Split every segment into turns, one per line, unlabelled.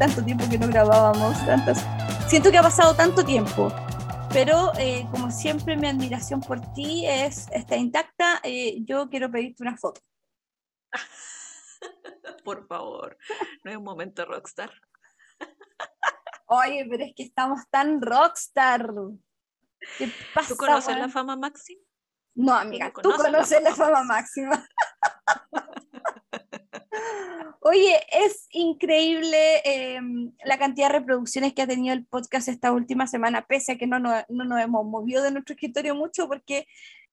tanto tiempo que no grabábamos, tantas. Siento que ha pasado tanto tiempo, pero eh, como siempre mi admiración por ti es está intacta. Eh, yo quiero pedirte una foto.
Por favor, no es un momento rockstar.
Oye, pero es que estamos tan rockstar. ¿Qué pasa,
¿Tú conoces la fama máxima?
No, amiga,
¿Tú
tú
conoces la
la
fama
fama máxima. Oye, es increíble eh, la cantidad de reproducciones que ha tenido el podcast esta última semana, pese a que no, nos- no nos hemos movido de nuestro escritorio mucho porque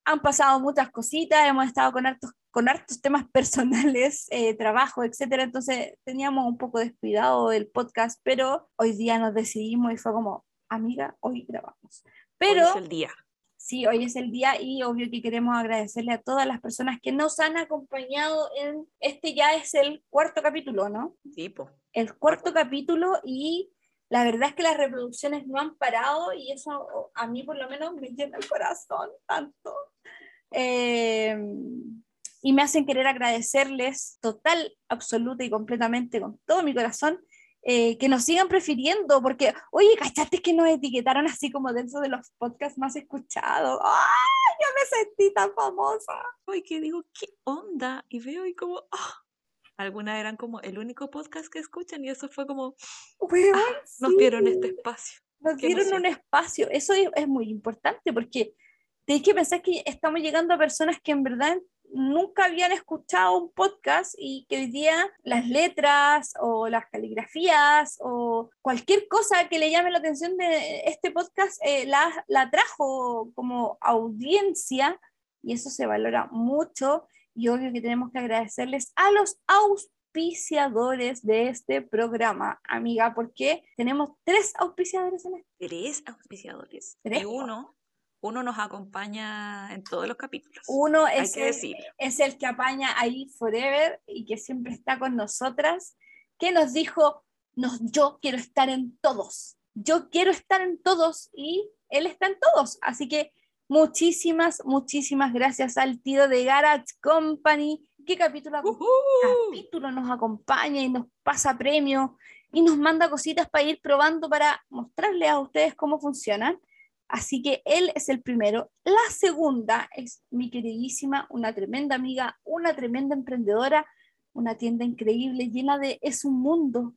han pasado muchas cositas, hemos estado con hartos, con hartos temas personales, eh, trabajo, etcétera, entonces teníamos un poco descuidado el podcast, pero hoy día nos decidimos y fue como, amiga, hoy grabamos. Pero
Hoy es el día.
Sí, hoy es el día y obvio que queremos agradecerle a todas las personas que nos han acompañado en este ya es el cuarto capítulo, ¿no?
Tipo.
El cuarto capítulo y la verdad es que las reproducciones no han parado y eso a mí por lo menos me llena el corazón tanto. Eh, y me hacen querer agradecerles total, absoluta y completamente con todo mi corazón eh, que nos sigan prefiriendo, porque, oye, ¿cachaste que nos etiquetaron así como dentro de los podcasts más escuchados? ¡Ay, yo me sentí tan famosa!
Hoy que digo, ¿qué onda? Y veo y como, ah. Algunas eran como el único podcast que escuchan y eso fue como,
Weón,
Ah, nos
sí.
dieron este espacio.
Nos
Qué
dieron
emoción.
un espacio. Eso es, es muy importante porque tenéis que pensar que estamos llegando a personas que en verdad nunca habían escuchado un podcast y que hoy día las letras o las caligrafías o cualquier cosa que le llame la atención de este podcast eh, la, la trajo como audiencia y eso se valora mucho y obvio que tenemos que agradecerles a los auspiciadores de este programa, amiga, porque tenemos tres auspiciadores en este.
Tres auspiciadores.
Tres,
Y uno, uno nos acompaña en todos los capítulos.
Uno es
que
el, es el que apaña ahí forever y que siempre está con nosotras, que nos dijo, nos, yo quiero estar en todos, yo quiero estar en todos y él está en todos. Así que muchísimas, muchísimas gracias al tío de Garage Company, que capítulo a
¡Uhú!
capítulo nos acompaña y nos pasa premios y nos manda cositas para ir probando para mostrarles a ustedes cómo funcionan. Así que él es el primero. La segunda es mi queridísima, una tremenda amiga, una tremenda emprendedora, una tienda increíble, llena de... Es un mundo.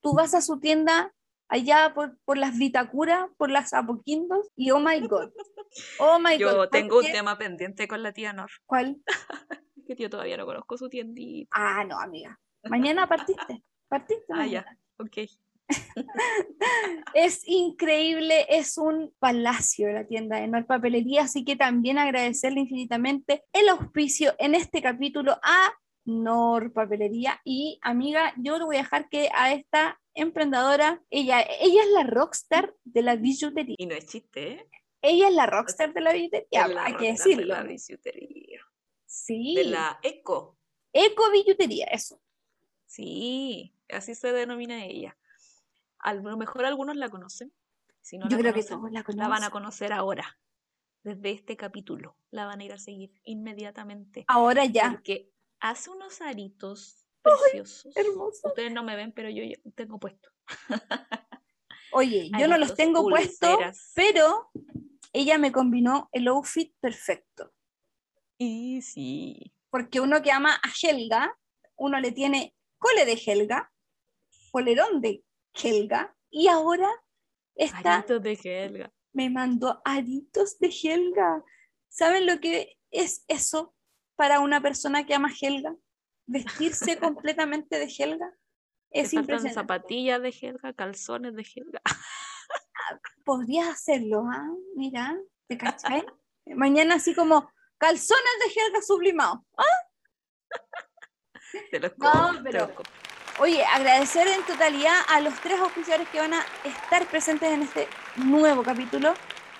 Tú vas a su tienda allá por, por las Vitacura, por las Apoquindos y oh my God. Oh my God.
Yo tengo un tema pendiente con la tía Nor,
¿Cuál?
que yo todavía no conozco su tiendita.
Ah, no, amiga. Mañana partiste. Partiste.
Ah,
mañana.
ya, ok.
Es increíble, es un palacio la tienda de Nor Papelería, así que también agradecerle infinitamente el auspicio en este capítulo a Nor Papelería. Y amiga, yo le voy a dejar que a esta emprendedora, ella, ella es la rockstar de la billutería.
Y no es chiste, ¿eh?
Ella es la rockstar de la billutería,
la
hay que
rockstar de
decirlo.
la.
Sí,
De la eco.
eco billutería, eso.
Sí, así se denomina ella. A lo mejor algunos la conocen. Si no
Yo
la
creo que todos la
la van a conocer ahora. Desde este capítulo. La van a ir a seguir inmediatamente.
Ahora ya,
Porque hace unos aritos preciosos.
hermoso.
Ustedes no me ven, pero yo tengo puesto.
Oye, yo no los tengo puestos, pero ella me combinó el outfit perfecto.
Y sí.
Porque uno que ama a Helga, uno le tiene cole de Helga, polerón de Helga, y ahora
Aritos de Helga.
me mandó aritos de Helga. ¿Saben lo que es eso para una persona que ama Helga? Vestirse completamente de Helga. Es impresionante.
zapatillas de Helga, calzones de Helga.
Podrías hacerlo, ¿ah? Mira, ¿te cachai? Mañana así como calzones de Helga sublimados.
Te los
No,
compro, te los.
Oye, agradecer en totalidad a los tres auspiciadores que van a estar presentes en este nuevo capítulo.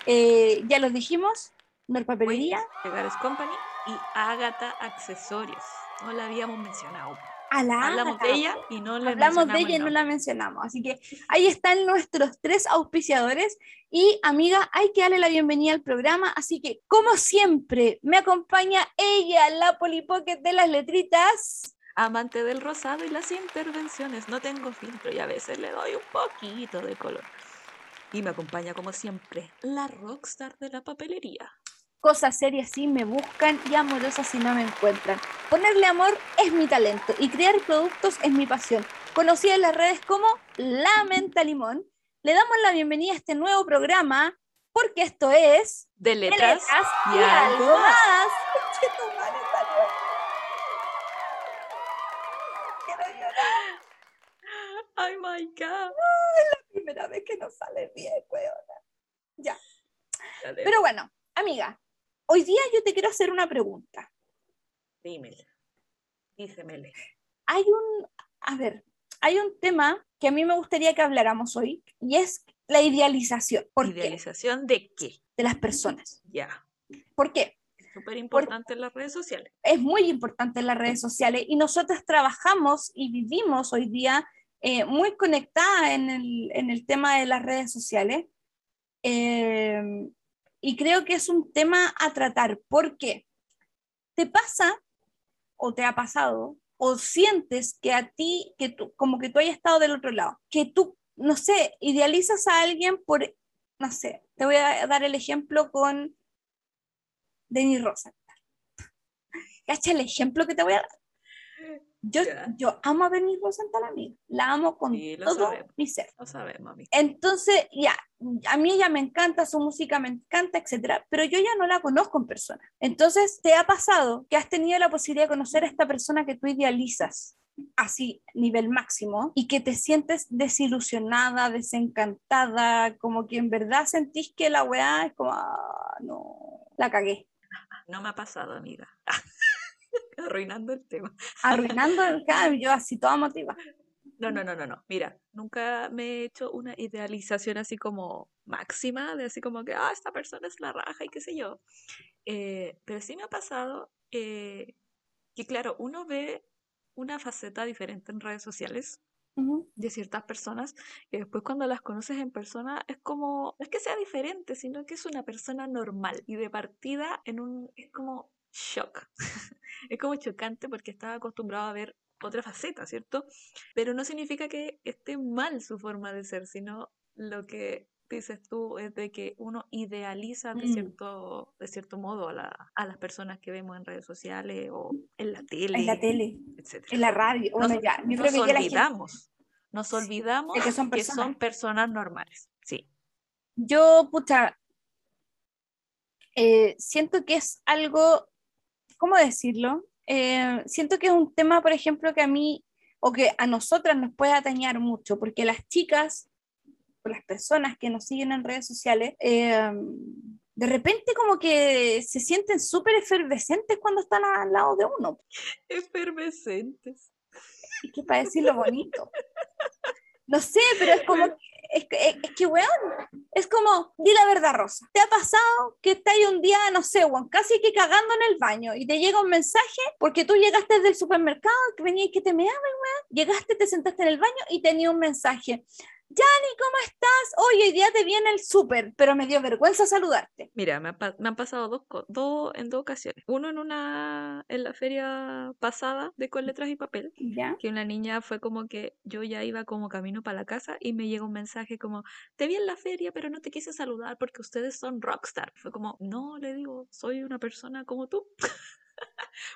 Eh, ya los dijimos, Norpapelería,
Pegares Company y Ágata Accesorios. No la habíamos mencionado.
A la
Hablamos de
Ágata.
ella y no la
Hablamos de
mencionamos
ella y no
nombre.
la mencionamos. Así que ahí están nuestros tres auspiciadores. Y amiga, hay que darle la bienvenida al programa. Así que, como siempre, me acompaña ella, la polipocket de las letritas.
Amante del rosado y las intervenciones. No tengo filtro y a veces le doy un poquito de color. Y me acompaña como siempre la rockstar de la papelería.
Cosas serias sí me buscan y amorosas si no me encuentran. Ponerle amor es mi talento y crear productos es mi pasión. Conocida en las redes como La Menta Limón. Le damos la bienvenida a este nuevo programa porque esto es
De letras,
letras
y algo más.
Conchetumare, salió. Quiero llorar.
Ay, my God.
Primera vez que nos sale bien, weona. Ya.
Dale,
Pero bueno, amiga, hoy día yo te quiero hacer una pregunta.
dímele. Dícemele.
Hay un, a ver, hay un tema que a mí me gustaría que habláramos hoy y es la idealización. ¿Por qué?
¿Idealización de qué?
De las personas.
Ya.
¿Por qué?
Súper importante en las redes sociales.
es muy importante en las redes sociales y nosotros trabajamos y vivimos hoy día eh, muy conectadas en el, en el tema de las redes sociales. Eh, y creo que es un tema a tratar. ¿Por qué? ¿Te pasa o te ha pasado o sientes que a ti, que tú, como que tú hayas estado del otro lado, que tú, no sé, idealizas a alguien por, no sé, te voy a dar el ejemplo con Denis Rosa. Cacha el ejemplo que te voy a dar. Yo, yo amo a Denis Rosenthal, amiga. La amo con
Sí,
todo
sabemos.
mi ser.
Lo sabemos, amiga.
Entonces, ya, a mí ella me encanta, su música me encanta, etcétera, pero yo ya no la conozco en persona. Entonces, ¿te ha pasado que has tenido la posibilidad de conocer a esta persona que tú idealizas? así, nivel máximo, y que te sientes desilusionada, desencantada, como que en verdad sentís que la weá es como, ah, no, la cagué,
No me ha pasado, amiga. Arruinando el tema.
arruinando el cambio, yo así toda motiva.
No, no, no, no, no. Mira, nunca me he hecho una idealización así como máxima, de así como que, ah, esta persona es la raja y qué sé yo. Eh, pero sí me ha pasado eh, que, claro, uno ve una faceta diferente en redes sociales
Ujú.
de ciertas personas que después cuando las conoces en persona es como, no es que sea diferente, sino que es una persona normal y de partida en un, es como shock. es como chocante porque estaba acostumbrado a ver otra faceta, ¿cierto? Pero no significa que esté mal su forma de ser, sino lo que dices tú es de que uno idealiza de
Mm.
cierto, de cierto modo a, la- a las personas que vemos en redes sociales o en la tele,
En la tele,
etc.
en la radio,
Nos,
bueno, ya, yo
nos
que gente,
olvidamos, nos olvidamos
de que son
que son
personas.
normales. Sí,
yo, pucha, eh, siento que es algo, ¿cómo decirlo? Eh, siento que es un tema, por ejemplo, que a mí o que a nosotras nos puede atañar mucho, porque las chicas o las personas que nos siguen en redes sociales, eh, de repente como que se sienten súper efervescentes cuando están al lado de uno.
efervescentes.
Es que para decirlo bonito. No sé, pero es como, que- es, es que, weón, es como, di la verdad, Rosa. ¿Te ha pasado que estás un día, no sé, weón, casi que cagando en el baño y te llega un mensaje porque tú llegaste del supermercado, que venías que te meabas, weón, llegaste, te sentaste en el baño y tenía un mensaje. Yanni, ¿cómo estás? Hoy, hoy día te viene el súper, pero me dio vergüenza saludarte.
Mira, me, ha pa- me han pasado dos, dos en dos ocasiones. Uno en una en la feria pasada de con letras y papel,
¿Ya?
que una niña fue como que yo ya iba como camino para la casa y me llegó un mensaje como, te vi en la feria, pero no te quise saludar porque ustedes son rockstar. Fue como, no, le digo, soy una persona como tú.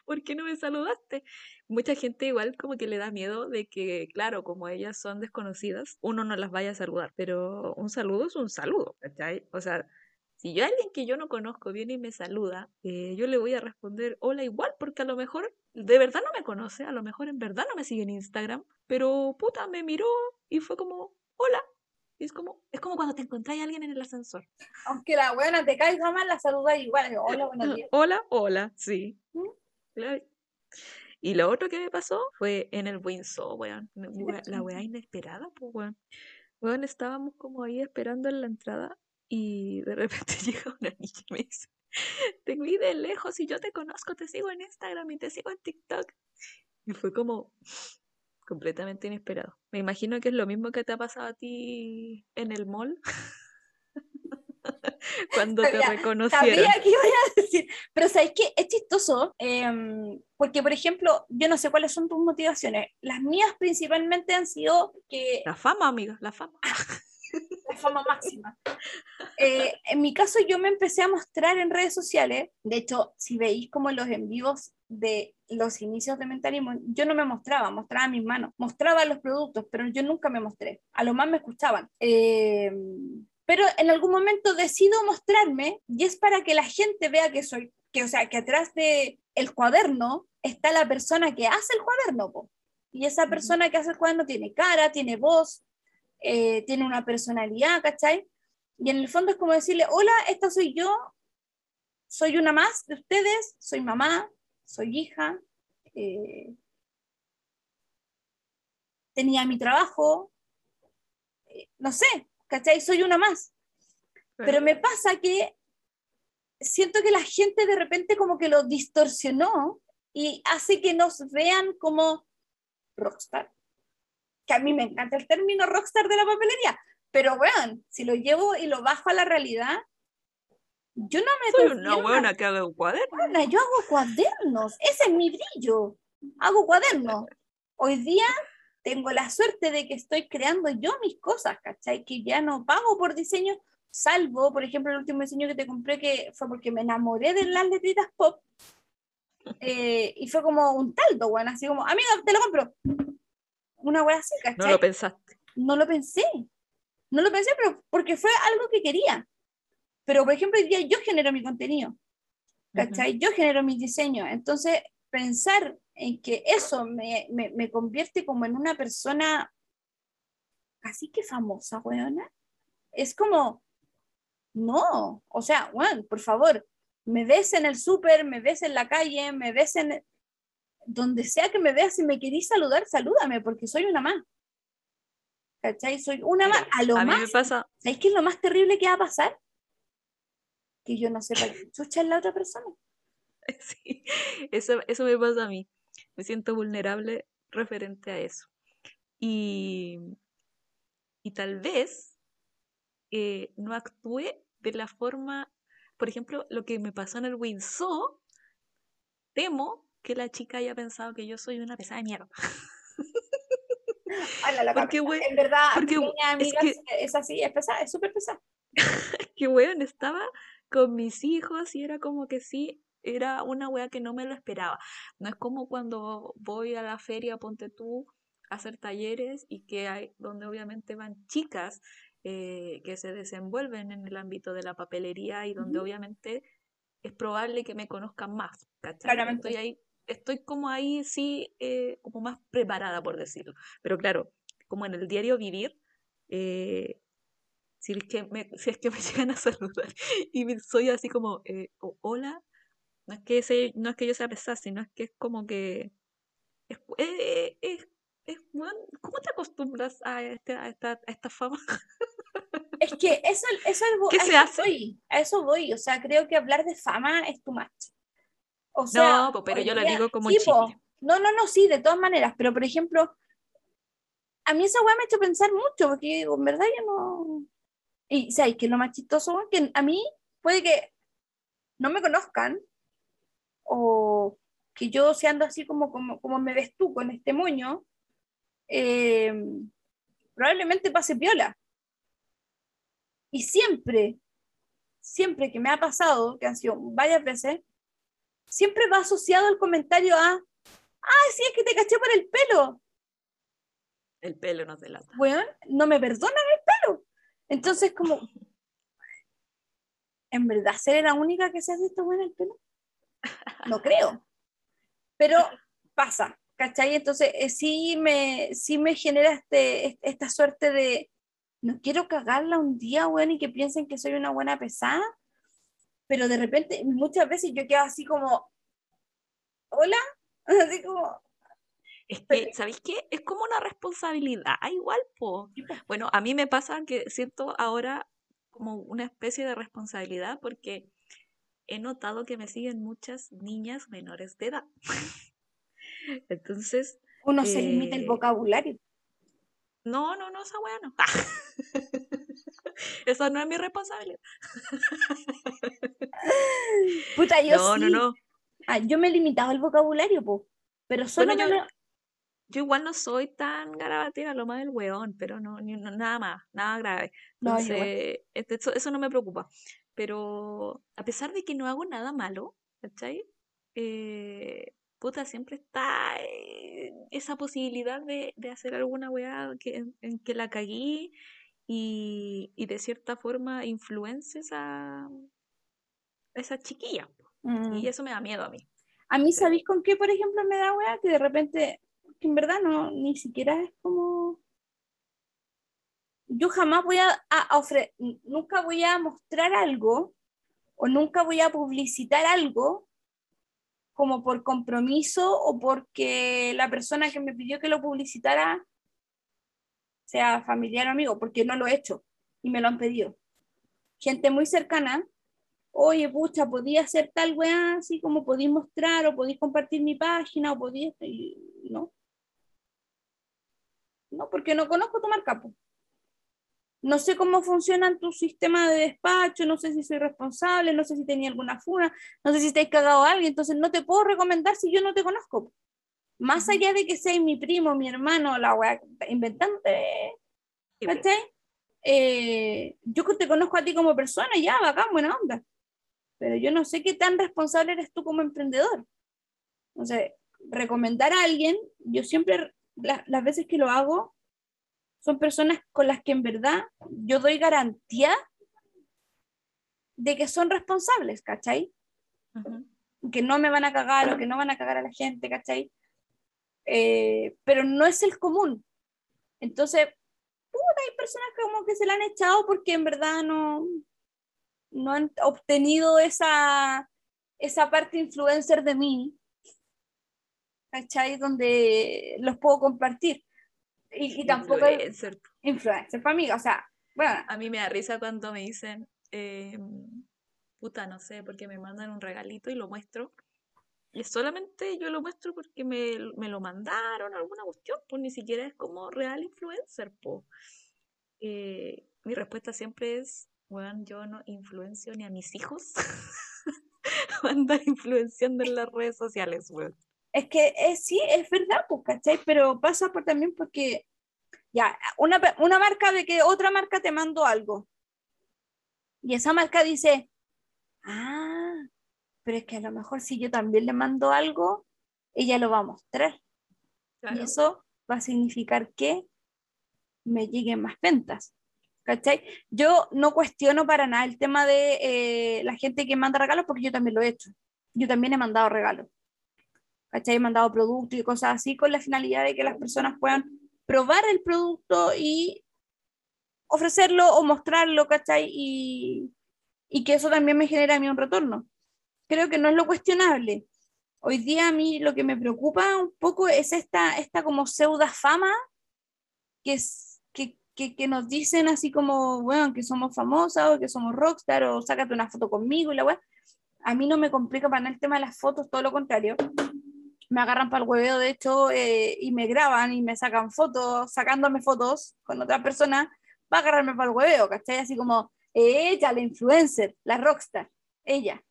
¿Por qué no me saludaste? Mucha gente igual como que le da miedo de que, claro, como ellas son desconocidas, uno no las vaya a saludar, pero un saludo es un saludo, ¿cachai? O sea, si yo alguien que yo no conozco viene y me saluda, eh, yo le voy a responder hola igual, porque a lo mejor de verdad no me conoce, a lo mejor en verdad no me sigue en Instagram, pero puta, me miró y fue como hola. Es como, es como cuando te encontráis a alguien en el ascensor.
Aunque la buena te caiga mal, la saluda igual. Hola, buenos días.
Hola, hola, sí.
¿Mm?
Claro. Y lo otro que me pasó fue en el Windsor, weón. La weá inesperada, pues, weón. Weón, estábamos como ahí esperando en la entrada y de repente llega una niña y me dice, te vi de lejos y yo te conozco, te sigo en Instagram y te sigo en TikTok. Y fue como completamente inesperado. Me imagino que es lo mismo que te ha pasado a ti en el mall. Cuando te reconocieron.
Sabía que iba a decir. Pero ¿sabes qué? Es chistoso. Em, porque, por ejemplo, yo no sé cuáles son tus motivaciones. Las mías principalmente han sido que...
La fama, amiga, la fama.
la fama máxima. Eh, en mi caso, yo me empecé a mostrar en redes sociales. De hecho, si veis como los en vivos de los inicios de mentalismo, yo no me mostraba, mostraba mis manos, mostraba los productos, pero yo nunca me mostré. A lo más me escuchaban. Eh, pero en algún momento decido mostrarme y es para que la gente vea que soy, que o sea, que atrás de el cuaderno está la persona que hace el cuaderno, y esa persona que hace el cuaderno tiene cara, tiene voz, eh, tiene una personalidad, ¿cachai? Y en el fondo es como decirle, hola, esta soy yo, soy una más de ustedes, soy mamá, soy hija, eh, tenía mi trabajo, eh, no sé, ¿cachai? Soy una más. Pero me pasa que siento que la gente de repente como que lo distorsionó y hace que nos vean como rockstar. Que a mí me encanta el término rockstar de la papelería, pero bueno, si lo llevo y lo bajo a la realidad, yo no me...
Soy una buena que haga un cuaderno.
yo hago cuadernos, ese es mi brillo, hago cuadernos. Hoy día tengo la suerte de que estoy creando yo mis cosas, ¿cachai? Que ya no pago por diseño, salvo, por ejemplo, el último diseño que te compré que fue porque me enamoré de las letritas pop. Eh, y fue como un taldo, bueno, así como, amiga, te lo compro. Una wea así, ¿cachai?
No lo pensaste.
No lo pensé. No lo pensé, pero porque fue algo que quería. Pero, por ejemplo, hoy día yo genero mi contenido. ¿Cachai? Yo genero mi diseño. Entonces, pensar en que eso me, me, me convierte como en una persona casi que famosa, weona, es como, no, o sea, bueno, por favor, me ves en el súper, me ves en la calle, me ves en donde sea que me veas y me querís saludar, salúdame, porque soy una más. ¿Cachai? Soy una más. A lo más.
pasa...
¿Sabes qué es lo más terrible que va a pasar? Que yo no sepa qué chucha es la otra persona.
Sí, eso, eso me pasa a mí. Me siento vulnerable referente a eso. Y, y tal vez eh, no actúe de la forma, por ejemplo, lo que me pasó en el Windsor, temo que la chica haya pensado que yo soy una pesada de mierda.
porque, en verdad, porque, es, es, así, es pesada, es súper pesada.
que weón, estaba con mis hijos y era como que sí, era una wea que no me lo esperaba. No es como cuando voy a la feria, ponte tú, a hacer talleres y que hay, donde obviamente van chicas eh, que se desenvuelven en el ámbito de la papelería y donde obviamente es probable que me conozcan más.
Claramente.
Estoy ahí, estoy como ahí sí, eh, como más preparada por decirlo. Pero claro, como en el diario vivir, eh, si es que me, si es que me llegan a saludar y soy así como, hola, no es que no es que yo sea pesada, sino es que es como que es, eh, es, es, ¿cómo te acostumbras a, este, a, esta, a esta fama?
Es que eso, eso
¿Qué se hace?
Voy, a eso voy, o sea, creo que hablar de fama es tu match. O sea,
no, pero yo lo digo como
No, no, no, sí, de todas maneras, pero por ejemplo, a mí esa weá me ha hecho pensar mucho, porque digo, en verdad yo no... Y, ¿sabes que lo más chistoso? Que a mí puede que no me conozcan, o que yo seando así como, como, como me ves tú con este moño, eh, probablemente pase piola. Y siempre, siempre que me ha pasado, que han sido varias veces, siempre va asociado el comentario a, ah, sí, es que te caché por el pelo.
El pelo no te lata.
Bueno, no me perdonan el pelo. Entonces, como, ¿en verdad seré la única que se hace esto bueno el pelo? No creo. Pero pasa, ¿cachai? Entonces eh, sí, me, sí me genera este, esta suerte de, no quiero cagarla un día, bueno, y que piensen que soy una buena pesada, pero de repente muchas veces yo quedo así como, hola, así como...
Es que, ¿sabéis qué? Es como una responsabilidad, igual, po. Bueno, a mí me pasa que siento ahora como una especie de responsabilidad porque he notado que me siguen muchas niñas menores de edad. Entonces.
Uno se limita el
eh,
vocabulario.
No, no, no, esa weá no. Eso no es mi responsabilidad.
Puta, yo
no,
sí.
no, no.
Ah, yo me he limitado el vocabulario, po. Pero solo
Bueno, yo-
lo-
Yo igual no soy tan garabativa, lo más del weón, pero no, ni- no- nada más, nada grave.
No.
Entonces, este- eso, eso no me preocupa. Pero a pesar de que no hago nada malo, ¿cachai? Eh, puta, siempre está esa posibilidad de, de hacer alguna weá que, en, en que la cagué y, y de cierta forma influencies a esa chiquilla.
Mm.
Y eso me da miedo a mí.
A mí, ¿sabéis con qué, por ejemplo, me da weá? Que de repente, que en verdad no, ni siquiera es como. Yo jamás voy a, a ofre- nunca voy a mostrar algo o nunca voy a publicitar algo como por compromiso o porque la persona que me pidió que lo publicitara sea familiar o amigo, porque no lo he hecho y me lo han pedido. Gente muy cercana, oye, pucha, podía hacer tal weá, así como podéis mostrar, o podéis compartir mi página, o y No. No, porque no conozco tu marca. No sé cómo funcionan tu sistema de despacho, no sé si soy responsable, no sé si tenía alguna funa, no sé si te has cagado a alguien, entonces no te puedo recomendar si yo no te conozco. Más allá de que seas mi primo, mi hermano, la weá, inventante,
po.
¿cachai? Eh, yo que te conozco a ti como persona, ya, bacán, buena onda. Pero yo no sé qué tan responsable eres tú como emprendedor. O sea, recomendar a alguien, yo siempre, la- las veces que lo hago, son personas con las que en verdad yo doy garantía de que son responsables, ¿cachai? Que no me van a cagar o que no van a cagar a la gente, ¿cachai? Eh, pero no es el común. Entonces, puta, hay personas que como que se la han echado porque en verdad no, no han obtenido esa, esa parte influencer de mí, ¿cachai? Donde los puedo compartir. Y, y tampoco es
Influencer.
influencer para mí, o sea, bueno,
A mí me da risa cuando me dicen, eh, puta, no sé, porque me mandan un regalito y lo muestro. Y solamente yo lo muestro porque me, me lo mandaron, alguna cuestión, pues ni siquiera es como real influencer, po. Eh, mi respuesta siempre es, bueno, yo no influencio ni a mis hijos. andar influenciando en las redes sociales, weón.
Es que es, sí, es verdad, pues, ¿cachai? Pero pasa por también porque, ya, una, una marca de que otra marca te mandó algo. Y esa marca dice, ah, pero es que a lo mejor si yo también le mando algo, ella lo va a mostrar. Y eso va a significar que me lleguen más ventas. ¿Cachai? Yo no cuestiono para nada el tema de eh, la gente que manda regalos porque yo también lo he hecho. Yo también he mandado regalos. ¿Cachai? He mandado productos y cosas así con la finalidad de que las personas puedan probar el producto y ofrecerlo o mostrarlo, ¿cachai? Y, y que eso también me genera a mí un retorno. Creo que no es lo cuestionable. Hoy día a mí lo que me preocupa un poco es esta, esta como pseudo fama que, es, que, que, que nos dicen así como, bueno, que somos famosas o que somos rockstar o sácate una foto conmigo y la weá. A mí no me complica para nada el tema de las fotos, todo lo contrario. Me agarran para el hueveo, de hecho, eh, y me graban y me sacan fotos, sacándome fotos con otra persona, va a agarrarme para el hueveo, ¿cachai? Así como, ella, la influencer, la rockstar, ella.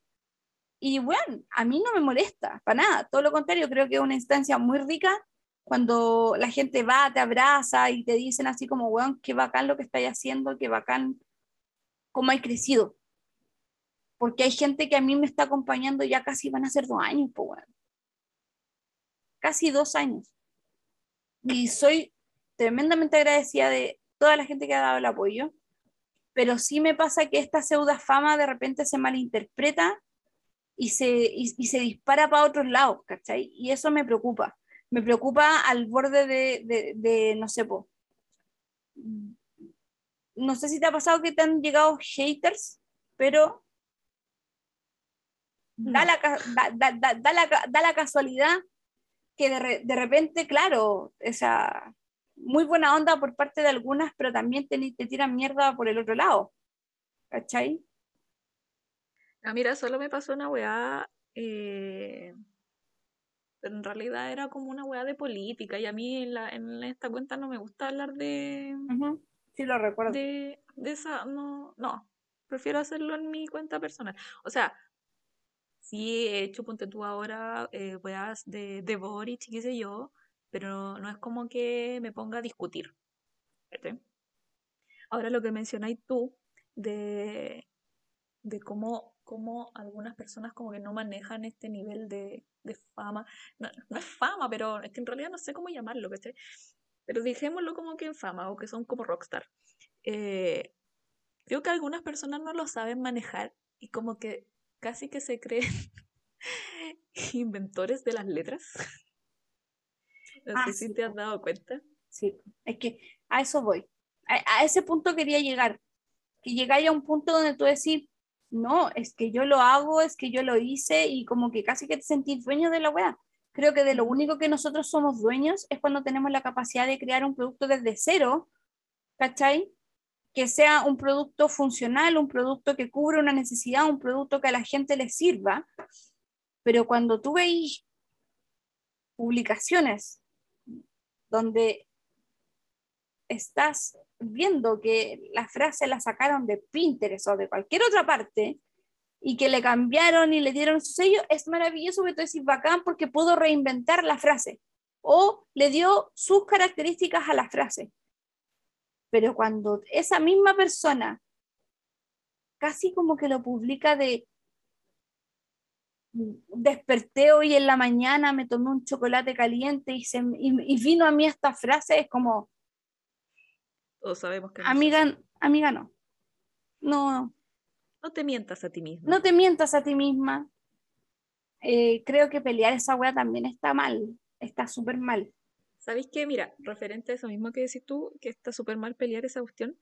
Y bueno, a mí no me molesta, para nada, todo lo contrario, creo que es una instancia muy rica cuando la gente va, te abraza y te dicen así como, weón, qué bacán lo que estáis haciendo, qué bacán cómo hay crecido. Porque hay gente que a mí me está acompañando ya casi van a ser dos años, pues weón. Casi dos años. Y soy tremendamente agradecida de toda la gente que ha dado el apoyo, pero sí me pasa que esta pseudo fama de repente se malinterpreta y se, y, y se dispara para otros lados, ¿cachai? Y eso me preocupa. Me preocupa al borde de, de, de no sé, po. No sé si te ha pasado que te han llegado haters, pero da,
No.
la, da, da, da, da la, da la casualidad que de, re- de repente, claro, esa muy buena onda por parte de algunas, pero también te, te tiran mierda por el otro lado. ¿Cachai?
Ah, mira, solo me pasó una weá. eh, pero en realidad era como una weá de política y a mí en, la, en esta cuenta no me gusta hablar de...
Sí, lo recuerdo.
De, de esa, no, no, prefiero hacerlo en mi cuenta personal. O sea, sí he hecho, ponte tú ahora, eh, weas de, de Boric y qué sé yo, pero no es como que me ponga a discutir. Ahora lo que mencionáis tú de, de cómo, cómo algunas personas como que no manejan este nivel de, de fama. No, no, es fama, pero es que en realidad no sé cómo llamarlo. Pero dijémoslo como que en fama o que son como rockstar. Eh, creo que algunas personas no lo saben manejar y como que casi que se creen inventores de las letras. No
Ah,
sé si
sí,
te has dado cuenta.
Sí, es que a eso voy. A, a ese punto quería llegar. Que llegáis a un punto donde tú decís, no, es que yo lo hago, es que yo lo hice y como que casi que te sentís dueño de la weá. Creo que de lo único que nosotros somos dueños es cuando tenemos la capacidad de crear un producto desde cero, ¿cachai? Que sea un producto funcional, un producto que cubra una necesidad, un producto que a la gente le sirva. Pero cuando tú veis publicaciones donde estás viendo que la frase la sacaron de Pinterest o de cualquier otra parte y que le cambiaron y le dieron su sello, es maravilloso porque tú decís bacán porque pudo reinventar la frase o le dio sus características a la frase. Pero cuando esa misma persona casi como que lo publica de desperté hoy en la mañana, me tomé un chocolate caliente y, se, y, y vino a mí esta frase, es como,
Todos sabemos que no es
amiga, amiga no. No.
No te mientas a ti mismo.
no te mientas a ti misma. Eh, creo que pelear esa wea también está mal, está súper mal.
¿Sabéis qué? Mira, referente a eso mismo que decís tú, que está súper mal pelear esa cuestión,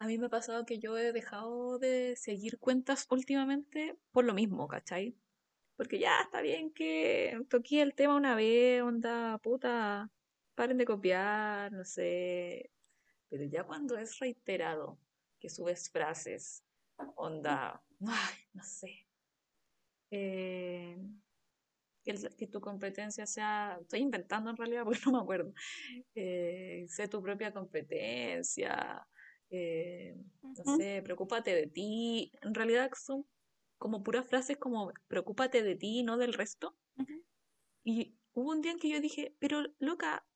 a mí me ha pasado que yo he dejado de seguir cuentas últimamente por lo mismo, ¿cachai? Porque ya está bien que toqué el tema una vez, onda, puta, paren de copiar, no sé. Pero ya cuando es reiterado, que subes frases, onda, ay, no sé. Eh, que, el- que tu competencia sea, estoy inventando en realidad porque no me acuerdo, eh, sé tu propia competencia, eh, no
Ujú.
sé, preocúpate de ti, en realidad son como puras frases como preocúpate de ti, no del resto.
Ujú.
Y hubo un día en que yo dije, pero loca,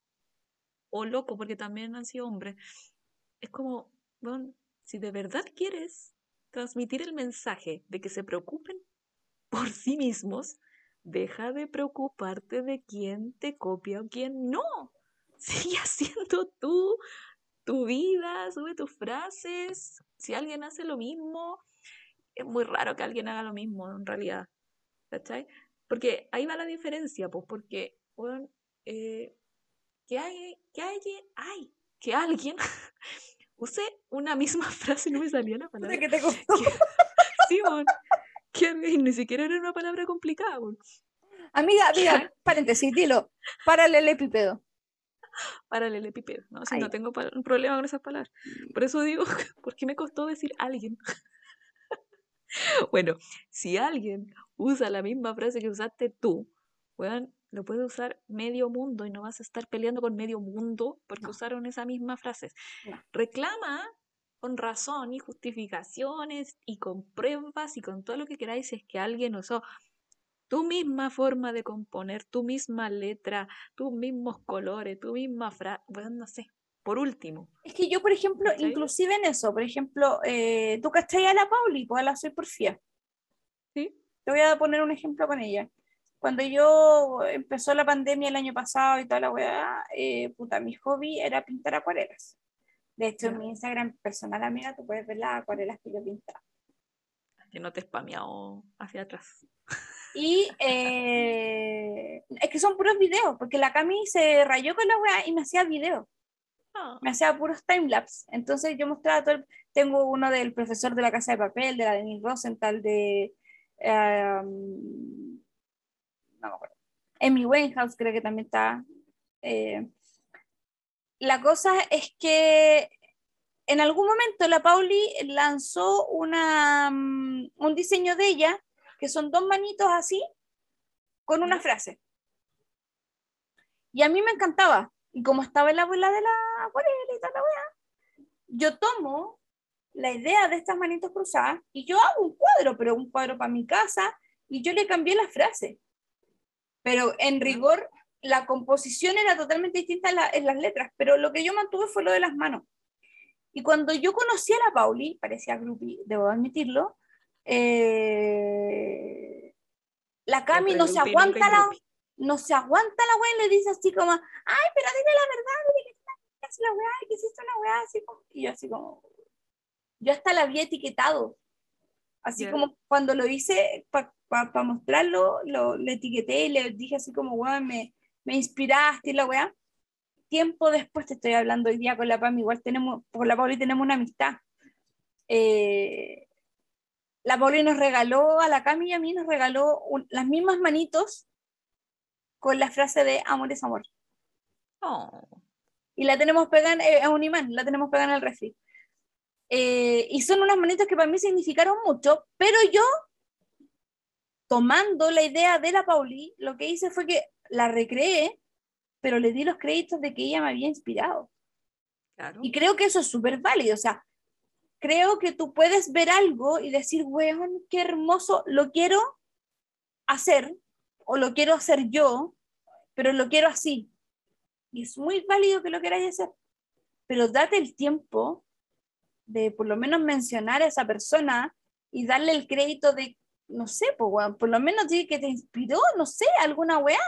o loco, porque también han sido hombres, es como, bueno, si de verdad quieres transmitir el mensaje de que se preocupen por sí mismos, deja de preocuparte de quién te copia o quién no. Sigue haciendo tú tu vida, sube tus frases. Si alguien hace lo mismo, es muy raro que alguien haga lo mismo en realidad. ¿Cachai? Porque ahí va la diferencia, pues, porque, bueno, eh, que hay, que alguien, ay, que alguien use una misma frase, no me salía la palabra.
que te costó.
Que, sí, bueno, que ni siquiera era una palabra complicada.
Amiga, amiga, paréntesis, dilo, paralelepípedo.
paralelepípedo, ¿no? Si
Ay.
no tengo un problema con esas palabras. Por eso digo, ¿por qué me costó decir alguien? bueno, si alguien usa la misma frase que usaste tú, weón, lo puede usar medio mundo y no vas a estar peleando con medio mundo porque
No.
usaron esa misma frase.
No.
Reclama con razón y justificaciones y con pruebas y con todo lo que queráis es que alguien usó tu misma forma de componer, tu misma letra, tus mismos colores, tu misma frase, bueno, no sé. Por último,
Es que yo, por ejemplo,
¿Cachai?
inclusive en eso, por ejemplo, eh, tú cachai a la Pauli, pues a la soy porfía.
¿sí?
Te voy a poner un ejemplo con ella. Cuando yo empezó la pandemia el año pasado y toda la weá, eh, puta, mi hobby era pintar acuarelas. De hecho, en mi Instagram personal, amiga, tú puedes ver las acuarelas que yo pintaba.
Que no te he spameado hacia atrás.
Y eh, es que son puros videos, porque la Cami se rayó con la weá y me hacía videos.
Ah,
me hacía puros timelapse. Entonces yo mostraba todo. el- Tengo uno del profesor de la Casa de Papel, de la Denise Rosenthal, de. eh, no me acuerdo. Amy Winehouse, creo que también está. eh. La cosa es que en algún momento la Pauli lanzó una, mm, un diseño de ella, que son dos manitos así, con una frase. Y a mí me encantaba. Y como estaba en la abuela de la abuela y toda la wea, yo tomo la idea de estas manitos cruzadas y yo hago un cuadro, pero un cuadro para mi casa, y yo le cambié la frase. Pero en rigor, la composición era totalmente distinta en, las letras, pero lo que yo mantuve fue lo de las manos. Y cuando yo conocí a la Pauli, parecía groupie, debo admitirlo, eh, la Cami no se aguanta la, no se aguanta la weá y le dice así como, ay, pero dime la verdad, dime que la weá, que hiciste una weá, así como, y yo así como, yo hasta la había etiquetado, así como cuando lo hice para mostrarlo, lo, le etiqueté y le dije así como, weá, me, me inspiraste y la weá. Tiempo después te estoy hablando hoy día con la PAM, igual tenemos, con la Pauli tenemos una amistad. Eh, la Pauli nos regaló, a la Cami y a mí nos regaló las mismas manitos con la frase de amor es amor. Oh. Y la tenemos pegada eh, un imán, la tenemos pegada en el refri. Eh, y son unas manitos que para mí significaron mucho, pero yo, tomando la idea de la Pauli, lo que hice fue que la recreé, pero le di los créditos de que ella me había inspirado. Y creo que eso es súper válido, o sea, creo que tú puedes ver algo y decir, weón, qué hermoso, lo quiero hacer, o lo quiero hacer yo, pero lo quiero así. Y es muy válido que lo queráis hacer, pero date el tiempo de por lo menos mencionar a esa persona y darle el crédito de, no sé, pues, por lo menos que te inspiró, no sé, alguna weá.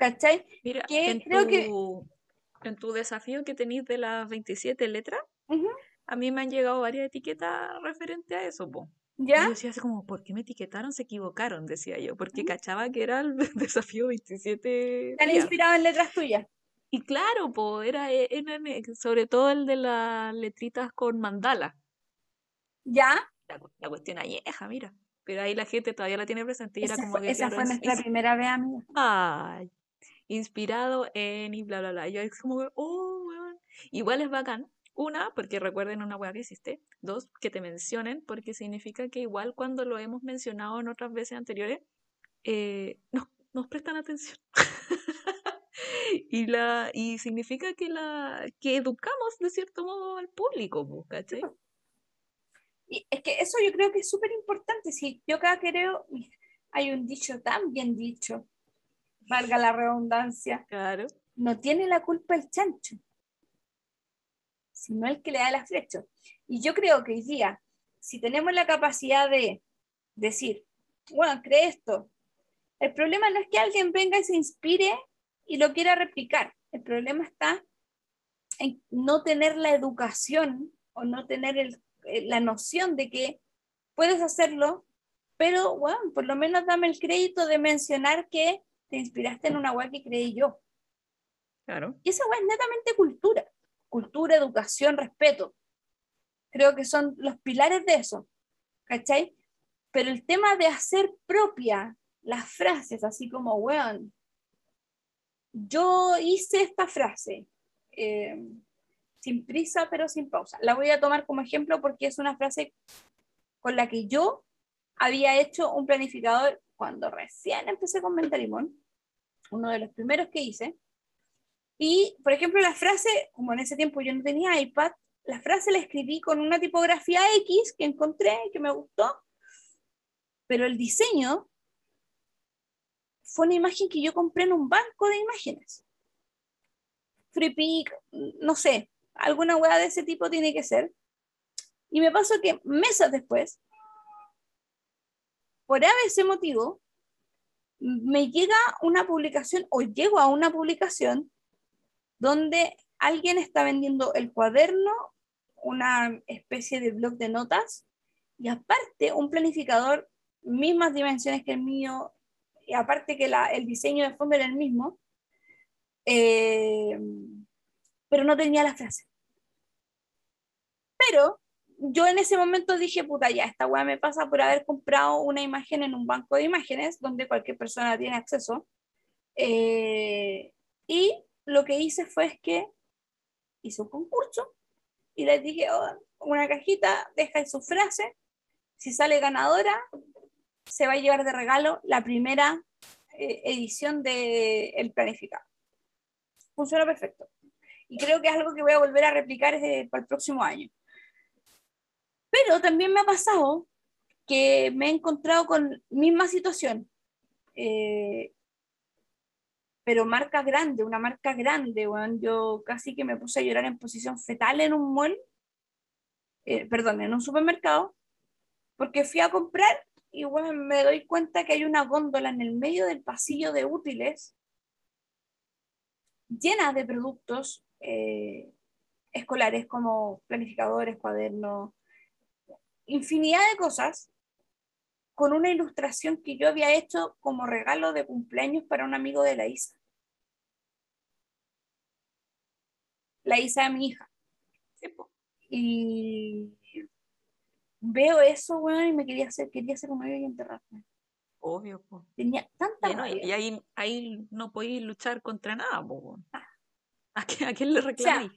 ¿Cachai?
Mira, en, creo tu, que... en tu desafío que tenéis de las 27 letras, a mí me han llegado varias etiquetas referente a eso, po. ¿Ya? Y decía así como, ¿por qué me etiquetaron? Se equivocaron, decía yo, porque cachaba que era el desafío 27.
¿Te han inspirado en letras tuyas?
Y claro, po, era, e, sobre todo el de las letritas con mandala.
¿Ya?
La, cuestión añeja, mira. Pero ahí la gente todavía la tiene presente y
esa
era como
fue, que. Esa fue nuestra primera vez, amiga.
Ay, inspirado en y bla, bla, bla. yo es como, oh, weón. Igual es bacán una, porque recuerden una weá que hiciste. Dos, que te mencionen, porque significa que igual cuando lo hemos mencionado en otras veces anteriores, eh, nos, prestan atención. y, la, y significa que, la, que educamos de cierto modo al público, ¿cachai?
Y es que eso yo creo que es súper importante. Si yo acá creo, hay un dicho tan bien dicho, valga la redundancia.
Claro.
No tiene la culpa el chancho sino el que le da las flechas. Y yo creo que hoy día, si tenemos la capacidad de decir, bueno, cree esto, el problema no es que alguien venga y se inspire y lo quiera replicar, el problema está en no tener la educación o no tener eh, la noción de que puedes hacerlo, pero bueno, por lo menos dame el crédito de mencionar que te inspiraste en una web que creí yo.
Claro.
Y esa web es netamente cultura cultura, educación, respeto. Creo que son los pilares de eso, ¿cachai? Pero el tema de hacer propia las frases, así como, weón, yo hice esta frase, eh, sin prisa pero sin pausa. La voy a tomar como ejemplo porque es una frase con la que yo había hecho un planificador cuando recién empecé con Mentalimón, uno de los primeros que hice, y, por ejemplo, la frase, como en ese tiempo yo no tenía iPad, la frase la escribí con una tipografía X que encontré, que me gustó, pero el diseño fue una imagen que yo compré en un banco de imágenes. FreePic, no sé, alguna hueá de ese tipo tiene que ser. Y me pasó que meses después, por ese motivo, me llega una publicación o llego a una publicación donde alguien está vendiendo el cuaderno, una especie de blog de notas y aparte un planificador, mismas dimensiones que el mío, y aparte que el diseño de fondo era el mismo, eh, pero no tenía la frase. Pero yo en ese momento dije, puta, ya, esta weá me pasa por haber comprado una imagen en un banco de imágenes donde cualquier persona tiene acceso. Eh, y lo que hice fue que hice un concurso y les dije, oh, una cajita, deja su frase, si sale ganadora, se va a llevar de regalo la primera eh, edición del el planificado. funciona perfecto. Y creo que es algo que voy a volver a replicar para el próximo año. Pero también me ha pasado que me he encontrado con misma situación. Eh, pero marca grande, una marca grande, bueno, yo casi que me puse a llorar en posición fetal en un mall, eh, perdón, en un supermercado, porque fui a comprar y bueno, me doy cuenta que hay una góndola en el medio del pasillo de útiles llena de productos eh, escolares como planificadores, cuadernos, infinidad de cosas con una ilustración que yo había hecho como regalo de cumpleaños para un amigo de la Isa. La Isa de mi hija. y veo eso, bueno, y me quería hacer, quería hacer como y enterrarme.
Obvio,
Tenía tanta
y, ahí, ahí no podéis luchar contra nada, ah. ¿A, quién, le reclamáis?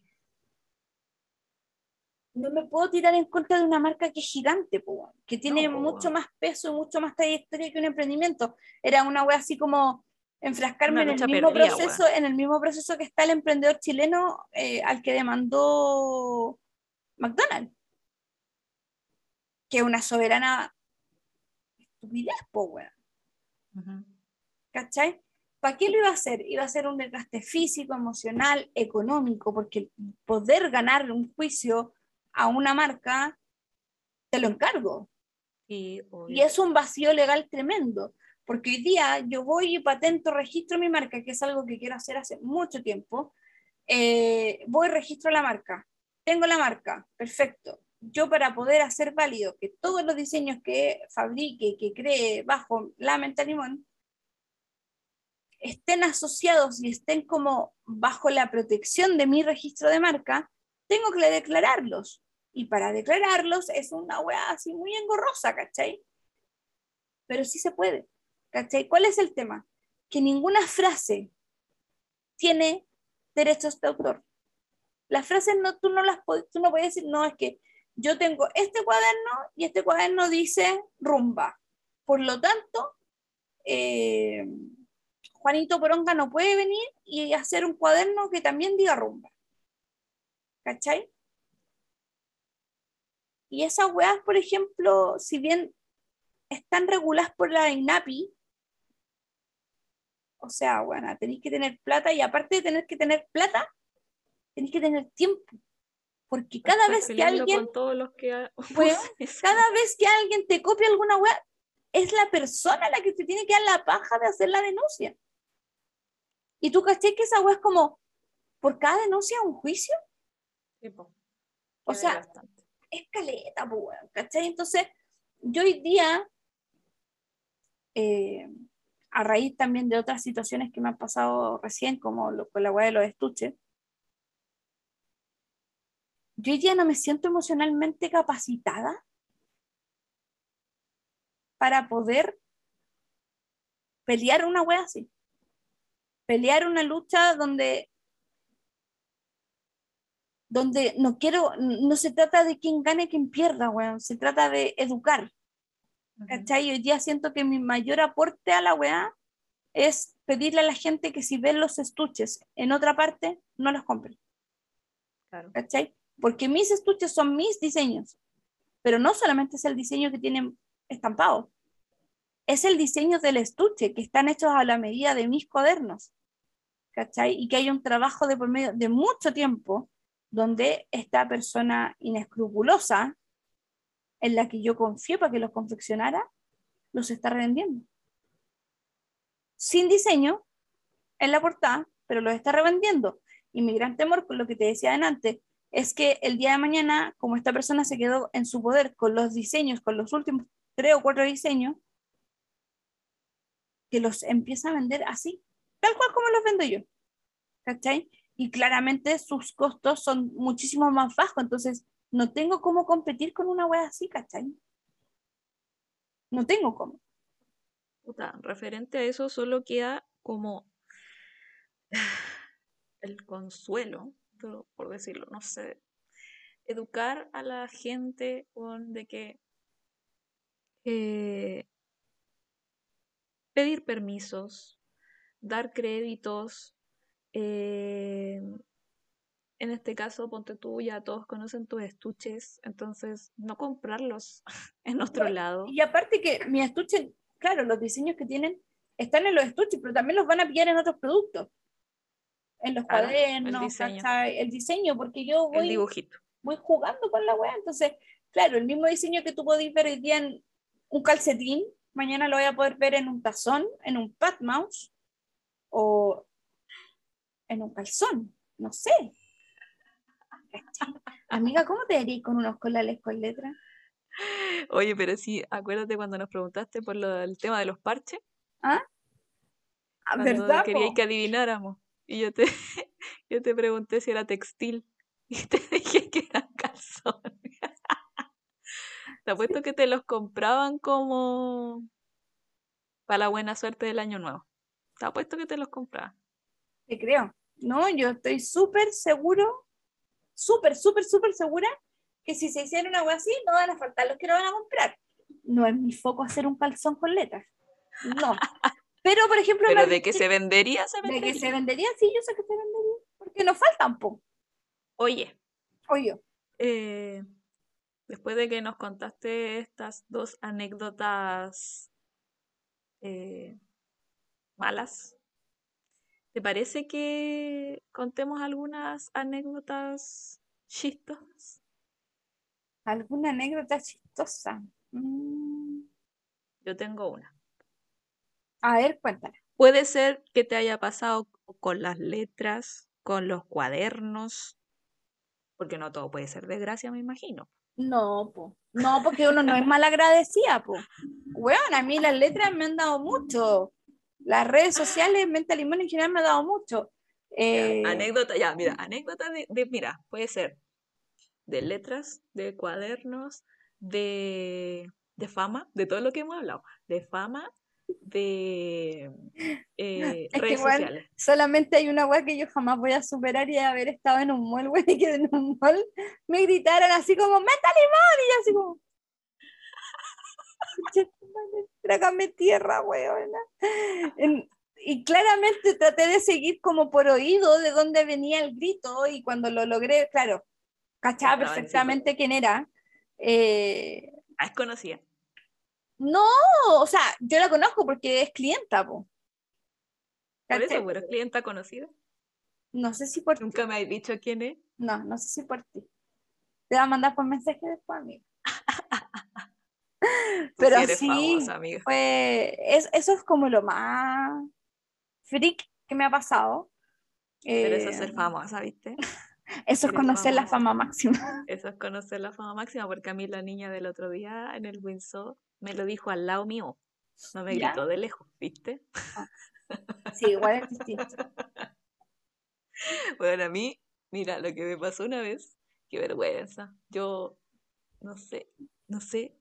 No me puedo tirar en contra de una marca que es gigante, que tiene mucho más peso y mucho más trayectoria que un emprendimiento. Era una wea así como enfrascarme en el mismo proceso, en el mismo proceso que está el emprendedor chileno eh, al que demandó McDonald's. Que es una soberana estupidez, po, ¿Cachai? ¿Para qué lo iba a hacer? Iba a ser un desgaste físico, emocional, económico, porque poder ganar un juicio a una marca, te lo encargo. y es un vacío legal tremendo, porque hoy día yo voy y patento, registro mi marca, que es algo que quiero hacer hace mucho tiempo. Eh, voy y registro la marca. Tengo la marca, perfecto. Yo para poder hacer válido que todos los diseños que fabrique, que cree bajo la menta limón, estén asociados y estén como bajo la protección de mi registro de marca, tengo que declararlos. Y para declararlos es una weá así muy engorrosa, ¿cachai? Pero sí se puede, ¿cachai? ¿Cuál es el tema? Que ninguna frase tiene derechos de autor. Las frases no, tú no las tú no puedes decir, no, es que yo tengo este cuaderno y este cuaderno dice rumba. Por lo tanto, eh, Juanito Poronga no puede venir y hacer un cuaderno que también diga rumba. ¿Cachai? Y esas weas, por ejemplo, si bien están reguladas por la INAPI, o sea, bueno, tenéis que tener plata y aparte de tener que tener plata, tenéis que tener tiempo. Porque cada vez que alguien. cada vez que alguien te copia alguna wea, es la persona la que te tiene que dar la paja de hacer la denuncia. Y tú caché que esa wea es como, por cada denuncia un juicio. O sea, es caleta, pues, ¿cachai? Entonces, yo hoy día, eh, a raíz también de otras situaciones que me han pasado recién, como lo, con la weá de los estuches, yo hoy día no me siento emocionalmente capacitada para poder pelear una wea así. Pelear una lucha donde donde no quiero, no se trata de quién gane, quién pierda, weón, se trata de educar. ¿Cachai? Hoy día siento que mi mayor aporte a la weá es pedirle a la gente que si ven los estuches en otra parte, no los compren. Claro. ¿Cachai? Porque mis estuches son mis diseños, pero no solamente es el diseño que tienen estampado, es el diseño del estuche, que están hechos a la medida de mis cuadernos. ¿Cachai? Y que hay un trabajo de por medio de mucho tiempo donde esta persona inescrupulosa, en la que yo confié para que los confeccionara, los está revendiendo. Sin diseño en la portada, pero los está revendiendo. Y mi gran temor, con lo que te decía antes, es que el día de mañana, como esta persona se quedó en su poder con los diseños, con los últimos tres o cuatro diseños, que los empieza a vender así, tal cual como los vendo yo. ¿Cachai? Y claramente sus costos son muchísimo más bajos, entonces no tengo cómo competir con una wea así, ¿cachai? No tengo cómo.
referente a eso solo queda como el consuelo, por decirlo, no sé, educar a la gente de que eh, pedir permisos, dar créditos, Eh, en este caso, ponte tú, ya todos conocen tus estuches, entonces no comprarlos en otro lado.
Y aparte que mi estuche, claro, los diseños que tienen están en los estuches, pero también los van a pillar en otros productos. En los
Claro,
cuadernos,
el diseño.
¿cachai? el diseño, porque yo
El
voy,
dibujito.
voy jugando con la weá. Entonces, claro, el mismo diseño que tú podés ver hoy día en un calcetín, mañana lo voy a poder ver en un tazón, en un pat mouse o en un calzón, no sé. Amiga, ¿cómo te harías con unos colales con letras?
Oye, pero sí, acuérdate cuando nos preguntaste por lo del tema de los parches,
¿Ah? Ah, ¿Verdad?
queríais que adivináramos. Y yo te, yo te pregunté si era textil. Y te dije que eran calzones. Te apuesto que te los compraban como para la buena suerte del año nuevo. Te apuesto que te los compraban.
Te creo. No, yo estoy súper seguro, súper, súper, súper segura que si se hiciera una wea así, no van a faltar los que lo van a comprar. No es mi foco hacer un calzón con letras. No. Pero, por ejemplo,
Pero de que se vendería, se
de
vendería.
que se vendería, sí, yo sé que se vendería. Porque nos faltan, po.
Oye,
Oye,
eh, después de que nos contaste estas dos anécdotas eh, malas, ¿te parece que contemos algunas anécdotas chistosas?
¿alguna anécdota chistosa? Mm,
Yo tengo una.
A ver, cuéntala.
Puede ser que te haya pasado con las letras, con los cuadernos, porque no todo puede ser desgracia, me imagino.
No, po. No, porque uno no es mal agradecida, po. Weón, a mí las letras me han dado mucho. Las redes sociales, Menta Limón en general me ha dado mucho.
Ya,
Eh,
anécdota, ya, mira, anécdota de, de- mira, puede ser de letras, de cuadernos, de, de fama, de todo lo que hemos hablado, de fama, de eh, redes
igual-
sociales.
solamente hay una weá que yo jamás voy a superar y haber estado en un mall, weón, y que en un mall me gritaran así como, ¡Meta Limón! Y yo así como... "Concha tu madre, Trágame tierra, weona. En- Y claramente traté de seguir como por oído de dónde venía el grito y cuando lo logré, claro, cachaba
encima.
perfectamente quién era. Eh,
Ah, es conocida.
no, o sea, yo la conozco porque es clienta, po.
Por eso, pero es clienta conocida.
No sé si por ti.
Nunca me has dicho quién es.
No, no sé si por ti. Te va a mandar por mensaje después, amigo. Pero
sí eres
sí,
famosa, amiga.
Pues es, eso es como lo más freak que me ha pasado.
Pero eso es
Eh,
ser famosa, ¿viste?
eso es conocer la fama máxima.
Eso es conocer la fama máxima, porque a mí la niña del otro día en el Windsor me lo dijo al lado mío. No me
¿Ya?
gritó de lejos, ¿viste?
Sí, igual es distinto.
Bueno, a mí, mira, lo que me pasó una vez, qué vergüenza. Yo, no sé, no sé,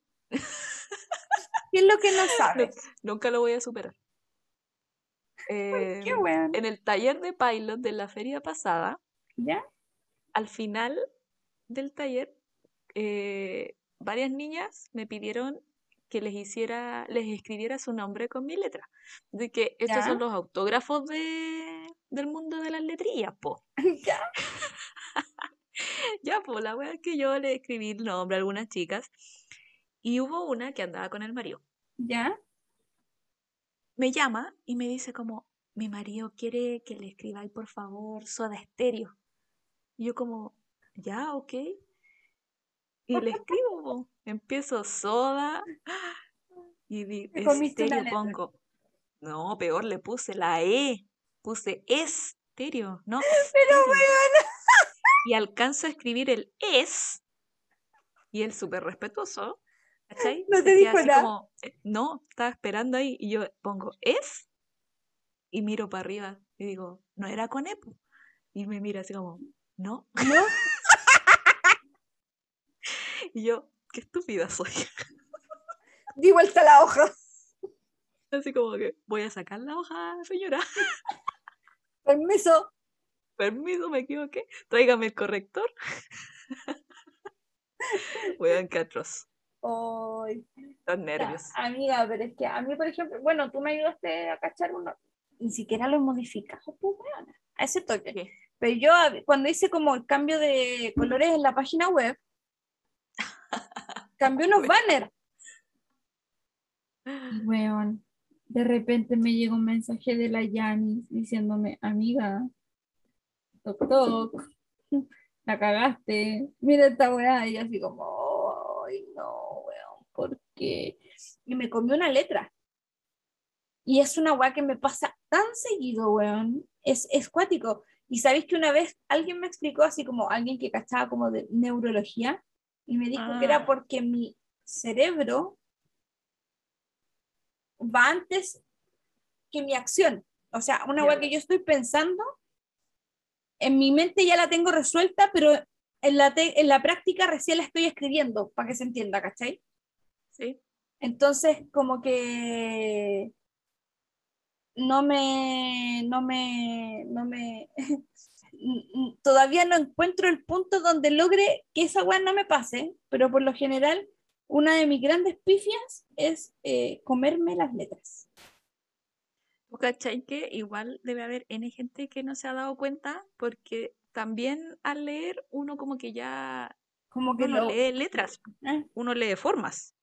¿Qué es lo que no sabes?
nunca lo voy a superar.
Qué
Em,
bueno.
en el taller de pilot de la feria pasada,
¿Ya?
al final del taller, eh, varias niñas me pidieron que les hiciera, les escribiera su nombre con mi letra. De que estos
Ya.
son los autógrafos de, del mundo de las letrillas, po.
¿Ya?
Ya, pues la wea es que yo le escribí el nombre a algunas chicas y hubo una que andaba con el marido.
¿Ya?
Me llama y me dice como, mi marido quiere que le escribáis por favor Soda Stereo. Y yo como, ya, ok. Y le escribo, empiezo Soda y di, estéreo pongo. No, peor, le puse la E, puse estéreo, no
Pero
estéreo. Y alcanzo a escribir el es, y él súper respetuoso, ¿cachai?
No te dijo
así
nada.
como, eh, no, estaba esperando ahí, y yo pongo es, y miro para arriba, y digo, no era con E, po?". Y me mira así como, no,
¿No?
y yo, qué estúpida soy.
Di vuelta la hoja.
Así como que, voy a sacar la hoja, señora.
Permiso.
Permiso, me equivoqué. Tráigame el corrector. Weón, qué atroz.
Ay,
Los
ya,
nervios.
amiga, pero es que a mí, por ejemplo, bueno, tú me ayudaste a cachar uno. Ni siquiera lo he modificado, pues, weona. a ese toque.
¿Qué?
Pero yo cuando hice como el cambio de colores en la página web, cambié unos banners. Weón, de repente me llegó un mensaje de la Yanis diciéndome, amiga, toc toc, la cagaste, mira esta weá, y así como, ay no, weón, ¿por qué? Y me comió una letra. Y es una weá que me pasa tan seguido, weón, es, es cuático. Y sabéis que una vez alguien me explicó, así como alguien que cachaba como de neurología, y me dijo que era
Ah.
porque mi cerebro va antes que mi acción. O sea, una weá que yo estoy pensando, en mi mente ya la tengo resuelta, pero en la, en la práctica recién la estoy escribiendo, para que se entienda, ¿cachai?
Sí.
Entonces, como que no me, no me, no me, todavía no encuentro el punto donde logre que esa weá no me pase, pero por lo general, una de mis grandes pifias es eh, comerme las letras.
¿Tú cachai que igual debe haber N gente que no se ha dado cuenta? Porque también al leer uno como que ya
Como que
uno
lo,
lee letras,
ah,
uno lee formas,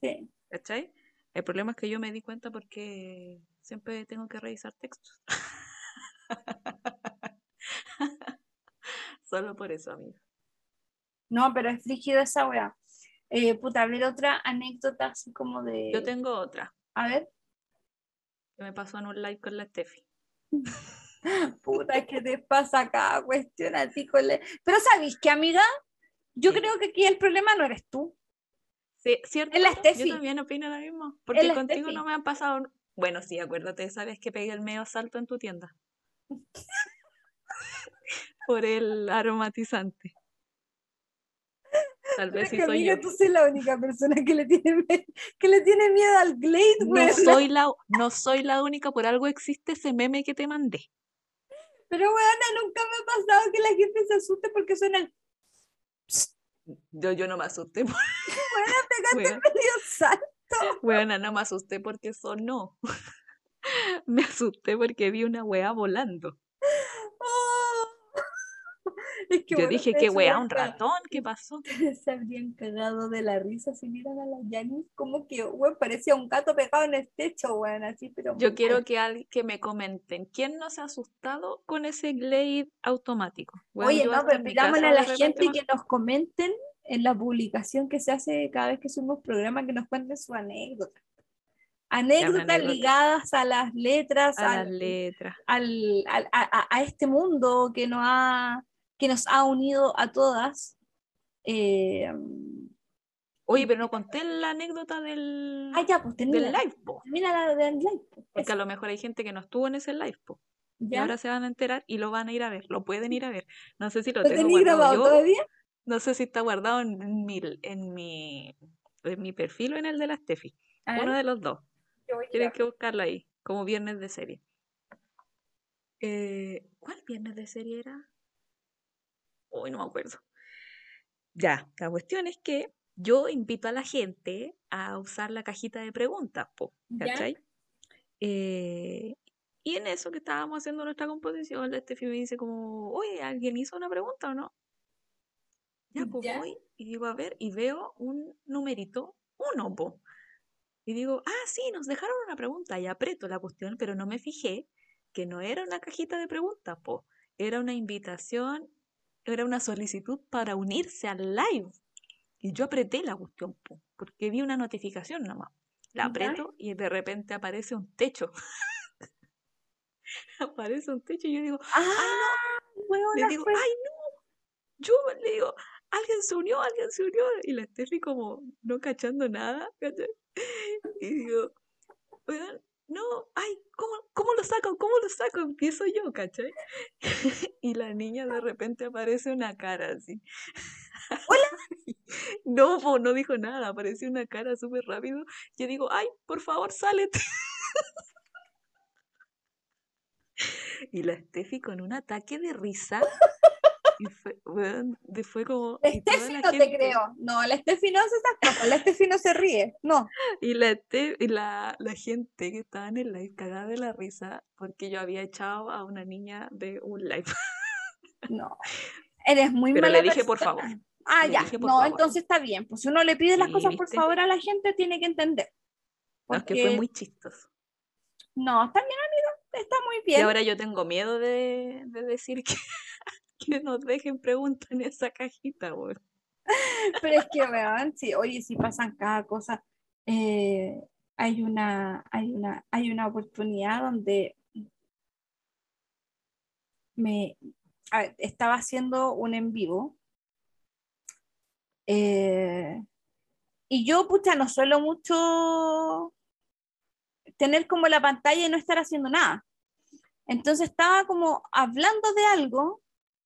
sí.
¿cachai? El problema es que yo me di cuenta porque siempre tengo que revisar textos. Solo por eso, amigo.
No, pero es frígido esa weá. Eh, puta, a ver otra anécdota así como de...
Yo tengo otra
A ver,
que me pasó en un live con la Steffi.
puta, ¿qué te pasa acá? Cuestión a ti con le- Pero ¿sabéis qué, amiga? Yo creo que aquí el problema no eres tú.
Sí, ¿cierto?
Es la
Yo también opino lo mismo. Porque contigo
Steffi.
no me han pasado. Bueno, sí, acuérdate, sabes que pegué el medio salto en tu tienda. Por el aromatizante. Tal vez sí soy
amiga,
yo.
tú soy la única persona que le tiene, que le tiene miedo al Glade,
No soy la, no soy la única, por algo existe ese meme que te mandé.
Pero, weona, nunca me ha pasado que la gente se asuste porque suena el
Yo, yo no me asusté. Por,
pegaste
Weona.
medio salto.
weona, no me asusté porque sonó. Me asusté porque vi una weá volando.
Es que,
Yo
bueno,
dije, qué weá, un ratón, ¿qué pasó?
se habrían cagado de la risa si miran a la Yanis como que, weón, parecía un gato pegado en el techo, weón, así, pero
Yo quiero que, al- que me comenten, ¿quién no se ha asustado con ese Glade automático? Weón,
Oye, no, pero pidámosle a la gente que nos comenten en la publicación que se hace cada vez que subimos programa, que nos cuenten su anécdota. Anécdotas
anécdota.
ligadas a las letras,
a las
al,
letras.
al- al- a este mundo que nos ha, que nos ha unido a todas. Eh,
Oye, pero no conté la anécdota del,
ah, ya, pues
del live, po,
Termina la del live.
porque
eso,
a lo mejor hay gente que no estuvo en ese live, po, y ahora se van a enterar y lo van a ir a ver, lo pueden ir a ver. No sé si lo
¿Lo
tengo
grabado
yo,
todavía?
no sé si está guardado en mi, en mi, en mi perfil o en el de la Steffi. Uno de los dos.
a-
que buscarlo ahí, como viernes de serie. Eh, ¿cuál viernes de serie era? Uy, no me acuerdo. Ya, la cuestión es que yo invito a la gente a usar la cajita de preguntas, po. ¿cachai? Eh, y en eso que estábamos haciendo nuestra composición, la Steffi me dice como, oye, ¿alguien hizo una pregunta o no? Ya, pues
¿Ya?
voy y digo, a ver, y veo un numerito, uno, po. Y digo, ah, sí, nos dejaron una pregunta. Y aprieto la cuestión, pero no me fijé que no era una cajita de preguntas, po. Era una invitación, era una solicitud para unirse al live. Y yo apreté la cuestión, po, porque vi una notificación nomás. La aprieto y de repente aparece un techo. aparece un techo y yo digo,
¡Ah!
le digo,
fue-
ay no. Yo le digo, alguien se unió, alguien se unió. Y la Steffi como no cachando nada, ¿cachai? Y digo, no, ay, ¿cómo, ¿cómo lo saco? ¿Cómo lo saco? Empiezo yo, ¿cachai? Y la niña de repente aparece una cara así.
Hola.
No, po, no dijo nada, apareció una cara súper rápido. Yo digo, ay, por favor, sálete. Y la Steffi con un ataque de risa Y fue, como.
La
y
Steffi no te creo. No, la Steffi no esas cosas. La Steffi no se ríe. No.
Y la, y la, la gente que estaba en el live cagada de la risa porque yo había echado a una niña de un live.
No. Eres muy
Pero
mala
le dije, por favor.
Ah,
Le
ya.
dije,
no,
favor.
entonces está bien. Pues si uno le pide las
Sí,
cosas por favor a la gente, tiene que entender.
No, es que
Porque-
fue muy chistoso.
No, está bien, amiga. Está muy
Y
bien.
ahora yo tengo miedo de, de decir que, que nos dejen preguntas en esa cajita, weón.
Pero es que, weón, sí, oye, si pasan cada cosa. eh, hay una, hay una, hay una oportunidad donde me estaba haciendo un en vivo. eh, y yo, pucha, no suelo mucho tener como la pantalla y no estar haciendo nada. Entonces estaba como hablando de algo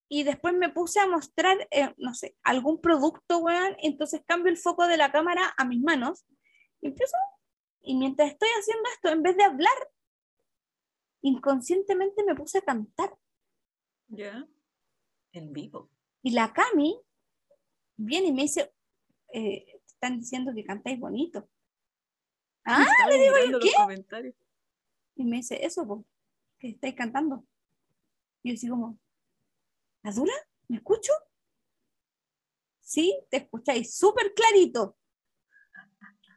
y después me puse a mostrar, eh, no sé, algún producto, weón, entonces cambio el foco de la cámara a mis manos y empiezo, y mientras estoy haciendo esto, en vez de hablar, inconscientemente me puse a cantar.
¿Ya? En vivo.
Y la Cami viene y me dice, eh, están diciendo que cantáis bonito. Ah,
Estaba mirando los
¿qué? Y me dice, eso, po, que estáis cantando. Y yo así como, ¿la dura? ¿Me escucho? Sí, te escucháis súper clarito.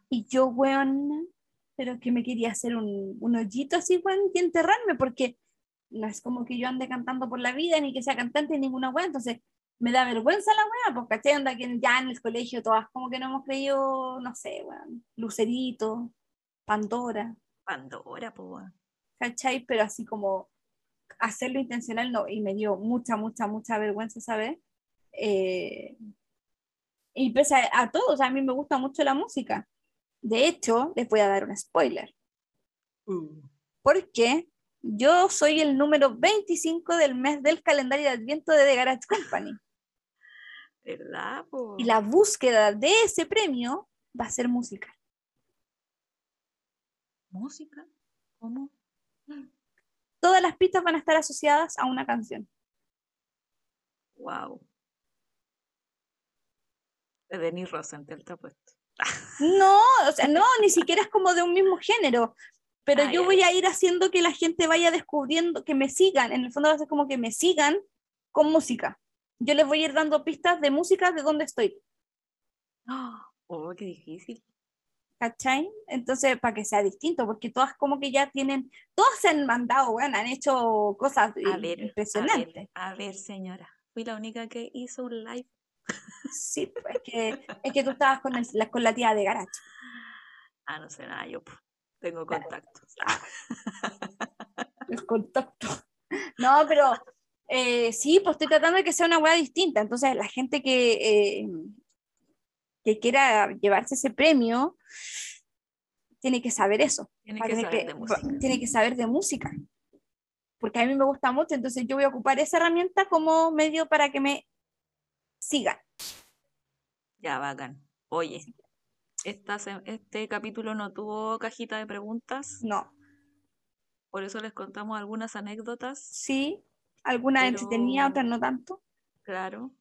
Y yo, weón, pero que me quería hacer un, un hoyito así, weón, y enterrarme, porque no es como que yo ande cantando por la vida, ni que sea cantante, ni ninguna weón, entonces me da vergüenza la weá, porque ¿cachai? Onda que ya en el colegio todas como que no hemos creído, no sé, weón, Lucerito, Pandora.
Pandora, po, weón.
¿cachai? Pero así como hacerlo intencional no, y me dio mucha, mucha, mucha vergüenza, ¿sabes? Eh, y pese a, a todo, o sea, a mí me gusta mucho la música. De hecho, les voy a dar un spoiler,
Uh,
porque yo soy el número 25 del mes del calendario de Adviento de The Garage Company.
¿Verdad, po?
Y la búsqueda de ese premio va a ser música.
¿Música? ¿Cómo?
Todas las pistas van a estar asociadas a una canción.
Wow. De Denis Rosenthal te ha puesto.
No, o sea, no, ni siquiera es como de un mismo género, pero
Ah,
yo voy a ir haciendo que la gente vaya descubriendo, que me sigan, en el fondo va a ser como que me sigan con música. Yo les voy a ir dando pistas de música de dónde estoy,
Oh, qué difícil.
¿Cachai? Entonces, para que sea distinto, porque todas como que ya tienen, todas se han mandado, bueno, han hecho cosas
A ver, a
impresionantes.
ver, a ver, señora. Fui la única que hizo un live.
Sí, pues, es que, es que tú estabas con, el- la, con la tía de Garage.
Ah, no sé nada, yo tengo contactos.
el contacto. No, pero eh, sí, pues estoy tratando de que sea una hueá distinta. Entonces, la gente que, eh, que quiera llevarse ese premio tiene que saber eso.
Tienes
para
que
que-
saber de música.
Tiene que saber de música. Porque a mí me gusta mucho, entonces yo voy a ocupar esa herramienta como medio para que me sigan.
Ya, bacán. Oye, esta este capítulo no tuvo cajita de preguntas,
No,
por eso les contamos algunas anécdotas,
sí, alguna entretenida,
Pero-
otras no tanto.
claro.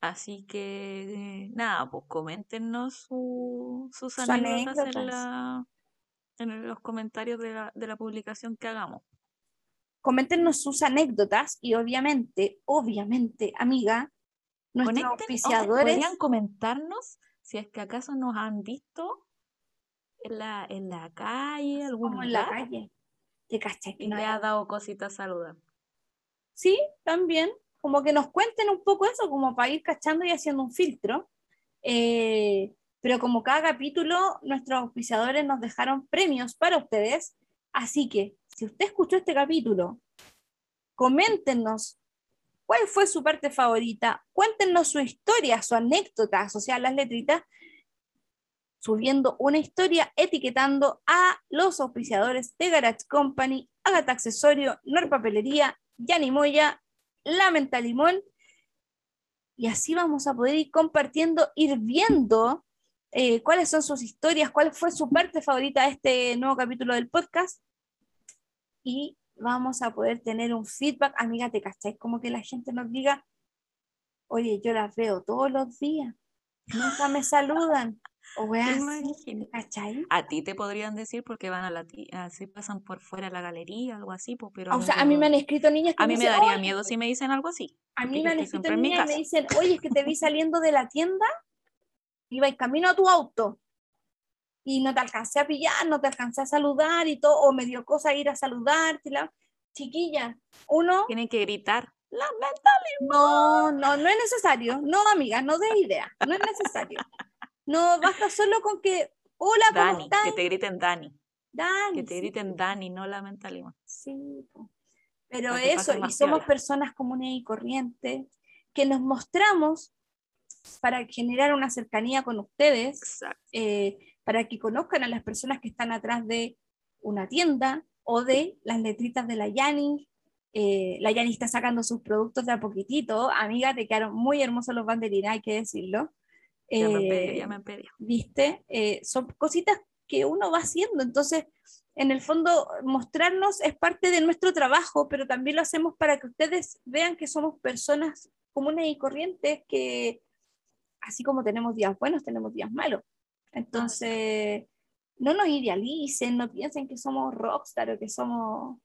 Así que, eh, nada, pues coméntenos su- sus anécdotas,
anécdotas.
En, la- en los comentarios de la, de la publicación que hagamos.
Coméntenos sus anécdotas y obviamente, obviamente, amiga, nuestros
Conecten-
auspiciadores.
podrían comentarnos si es que acaso nos han visto en la, en la calle, algún
como en la calle. ¿Te cachai? que
y
no
le ha dado cositas saludar.
Sí, también. Como que nos cuenten un poco eso, como para ir cachando y haciendo un filtro. Eh, pero como cada capítulo, nuestros auspiciadores nos dejaron premios para ustedes. Así que, si usted escuchó este capítulo, coméntenos cuál fue su parte favorita, cuéntenos su historia, su anécdota asociada a las letritas, subiendo una historia etiquetando a los auspiciadores de Garage Company, Agatha Accesorio, Nor Papelería, Yani Moya, La Menta Limón. Y así vamos a poder ir compartiendo, ir viendo eh, cuáles son sus historias, cuál fue su parte favorita de este nuevo capítulo del podcast. Y vamos a poder tener un feedback. Amiga, ¿te cacháis? Como que la gente nos diga Oye, yo las veo todos los días. Nunca me saludan. O.
A ti te podrían decir porque van a la así pasan por fuera de la galería, algo así, pues, pero
O sea, a mí me han escrito niñas que
a mí me
dicen,
daría miedo si me dicen algo así.
A mí me han escrito niñas y me dicen, oye, es que te vi saliendo de la tienda, iba en camino a tu auto y no te alcancé a pillar, no te alcancé a saludar y todo, o me dio cosa ir a saludarte. La... Chiquilla, uno,
Tienen que gritar.
No, no, no es necesario. No, amiga, no de idea, no es necesario. No, basta solo con que, hola, ¿cómo
Dani,
estás?
que te griten Dani.
Dani,
Que te
sí,
griten Dani, no Lamentable.
sí, po. Pero eso, y somos personas comunes y corrientes que nos mostramos para generar una cercanía con ustedes, eh, para que conozcan a las personas que están atrás de una tienda o de las letritas de la Yani. Eh, la Yani está sacando sus productos de a poquitito. Amiga, te quedaron muy hermosos los banderines, hay que decirlo.
Ya me
Eh,
ya me pedido.
¿viste? Eh, son cositas que uno va haciendo. Entonces, en el fondo, mostrarnos es parte de nuestro trabajo, pero también lo hacemos para que ustedes vean que somos personas comunes y corrientes, que así como tenemos días buenos, tenemos días malos. Entonces, no nos idealicen, no piensen que somos rockstar o que somos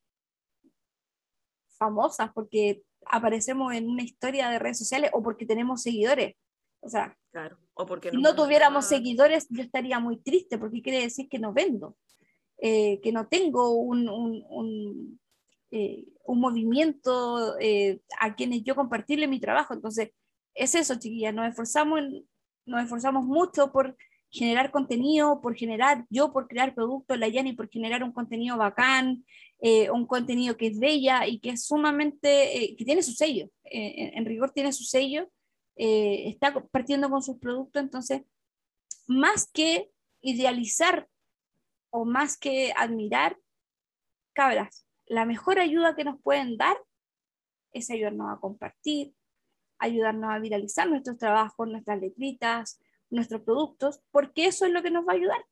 famosas porque aparecemos en una historia de redes sociales o porque tenemos seguidores. O sea,
Claro. O porque
si no
gusta.
tuviéramos seguidores, yo estaría muy triste porque quiere decir que no vendo, eh, que no tengo un, un, un, eh, un movimiento eh, a quienes yo compartirle mi trabajo. Entonces, es eso, chiquillas, nos esforzamos, en- nos esforzamos mucho por generar contenido, por generar, yo por crear productos, la Yani por generar un contenido bacán, eh, un contenido que es de ella y que es sumamente, eh, que tiene su sello, eh, en, en rigor tiene su sello, eh, está partiendo con sus productos, entonces, más que idealizar o más que admirar, cabras, la mejor ayuda que nos pueden dar es ayudarnos a compartir, ayudarnos a viralizar nuestros trabajos, nuestras letritas, nuestros productos, porque eso es lo que nos va a ayudar.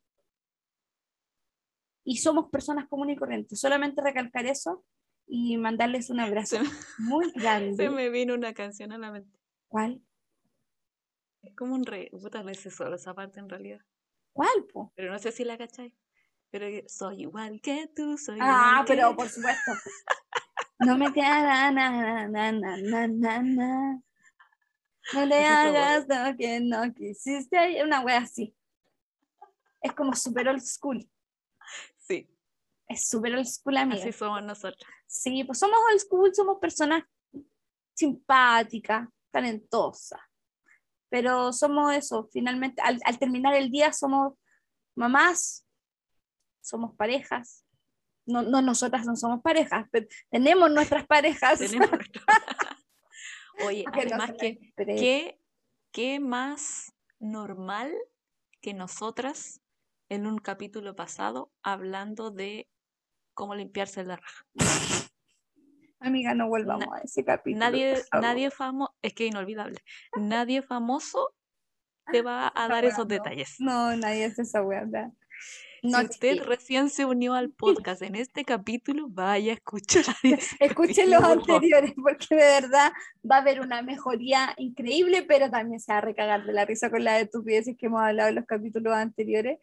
Y somos personas comunes y corrientes. Solamente recalcar eso y mandarles un abrazo
me,
muy grande.
se me vino una canción a la mente.
¿Cuál?
Es como un re. Puta, le sé solo esa parte en realidad.
¿Cuál, po?
Pero no sé si la cachai. Pero soy igual que tú, soy
Ah,
igual que
pero por supuesto. No me queda na, na, na, na, na. No le hagas lo que no quisiste. Una wea así. Es como super old school.
Sí,
Es super old school, amiga.
así somos nosotros.
Sí, pues somos old school, somos personas simpáticas, talentosas. Pero somos eso, finalmente, al, al terminar el día somos mamás, somos parejas. No, no, nosotras no somos parejas, pero tenemos nuestras parejas.
Tenemos nuestro- Oye,
Que
además que,
malinterprete.
¿qué, ¿qué más normal que nosotras en un capítulo pasado hablando de cómo limpiarse la raja?
Amiga, no volvamos
Na-
a ese capítulo.
Nadie, nadie famoso, es que inolvidable, nadie famoso te va a dar esos detalles.
No, nadie hace esa. ¿verdad? No,
si usted recién se unió al podcast en este capítulo, vaya a escuchar. ese
Escuchen los anteriores porque de verdad va a haber una mejoría increíble, pero también se va a recagar de la risa con las estupideces que hemos hablado en los capítulos anteriores.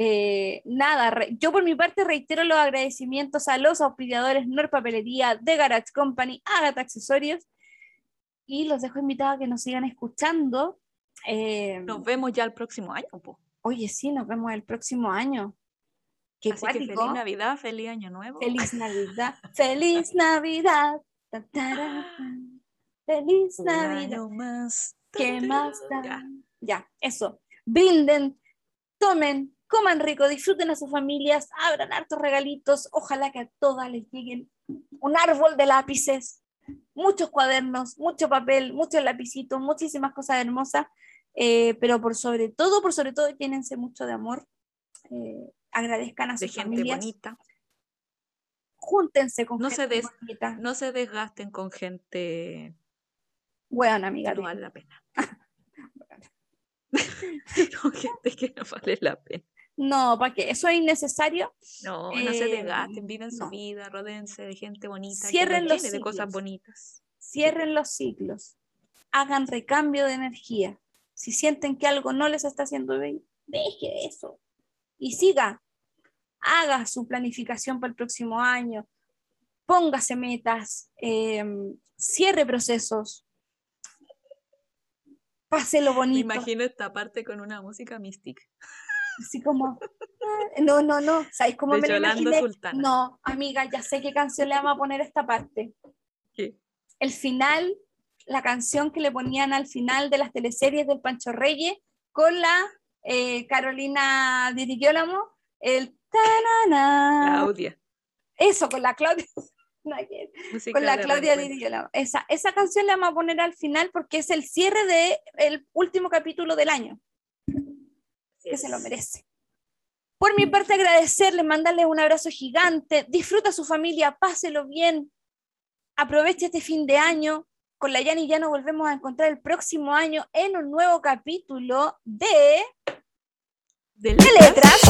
Eh, nada, re- yo por mi parte reitero los agradecimientos a los auspiciadores Nor Papelería, de Garage Company, Agatha Accesorios y los dejo invitados a que nos sigan escuchando. Eh,
Nos vemos ya el próximo año. po.
Oye, sí, nos vemos el próximo año. Qué
Así que feliz. Navidad, feliz Año Nuevo.
Feliz Navidad, feliz Navidad. ta, tarara, Feliz
Un
Navidad.
más.
¿Qué más da?
Ya,
eso. Brinden, tomen, coman rico, disfruten a sus familias, abran hartos regalitos. Ojalá que a todas les lleguen un árbol de lápices, muchos cuadernos, mucho papel, muchos lapicitos, muchísimas cosas hermosas. eh, pero por sobre todo, por sobre todo, llénense mucho de amor. eh, agradezcan a
De
sus
gente
familias.
bonita.
Júntense con
No se
gente
des-
bonita.
No se desgasten con gente
Bueno, amiga.
no vale la pena. con gente que no vale la pena.
No, ¿para qué? Eso es innecesario.
No, no se
Eh,
desgasten, viven su
no.
vida, rodéense de gente bonita,
Cierren
que
los
de cosas bonitas.
Cierren los ciclos. hagan recambio de energía. Si sienten que algo no les está haciendo bien, deje eso y siga. Haga su planificación para el próximo año, póngase metas, em, cierre procesos, pase bonito.
Me imagino esta parte con una música mística.
Así como, ah, no, no, no, ¿sabes cómo me lo imaginé? No, amiga, ya sé qué canción le vamos a poner a esta parte.
¿Qué?
El final, la canción que le ponían al final de las teleseries del Pancho Reyes con la eh, Carolina Dirigiólamo, el tanana.
Claudia.
Eso, con la Claudia. con la Claudia Dirigiólamo. Esa, esa canción la vamos a poner al final porque es el cierre del último capítulo del año que se lo merece. Por mi parte, agradecerle, mandarle un abrazo gigante, disfruta a su familia, páselo bien, aproveche este fin de año. Con la Yani ya nos volvemos a encontrar el próximo año en un nuevo capítulo de,
de letras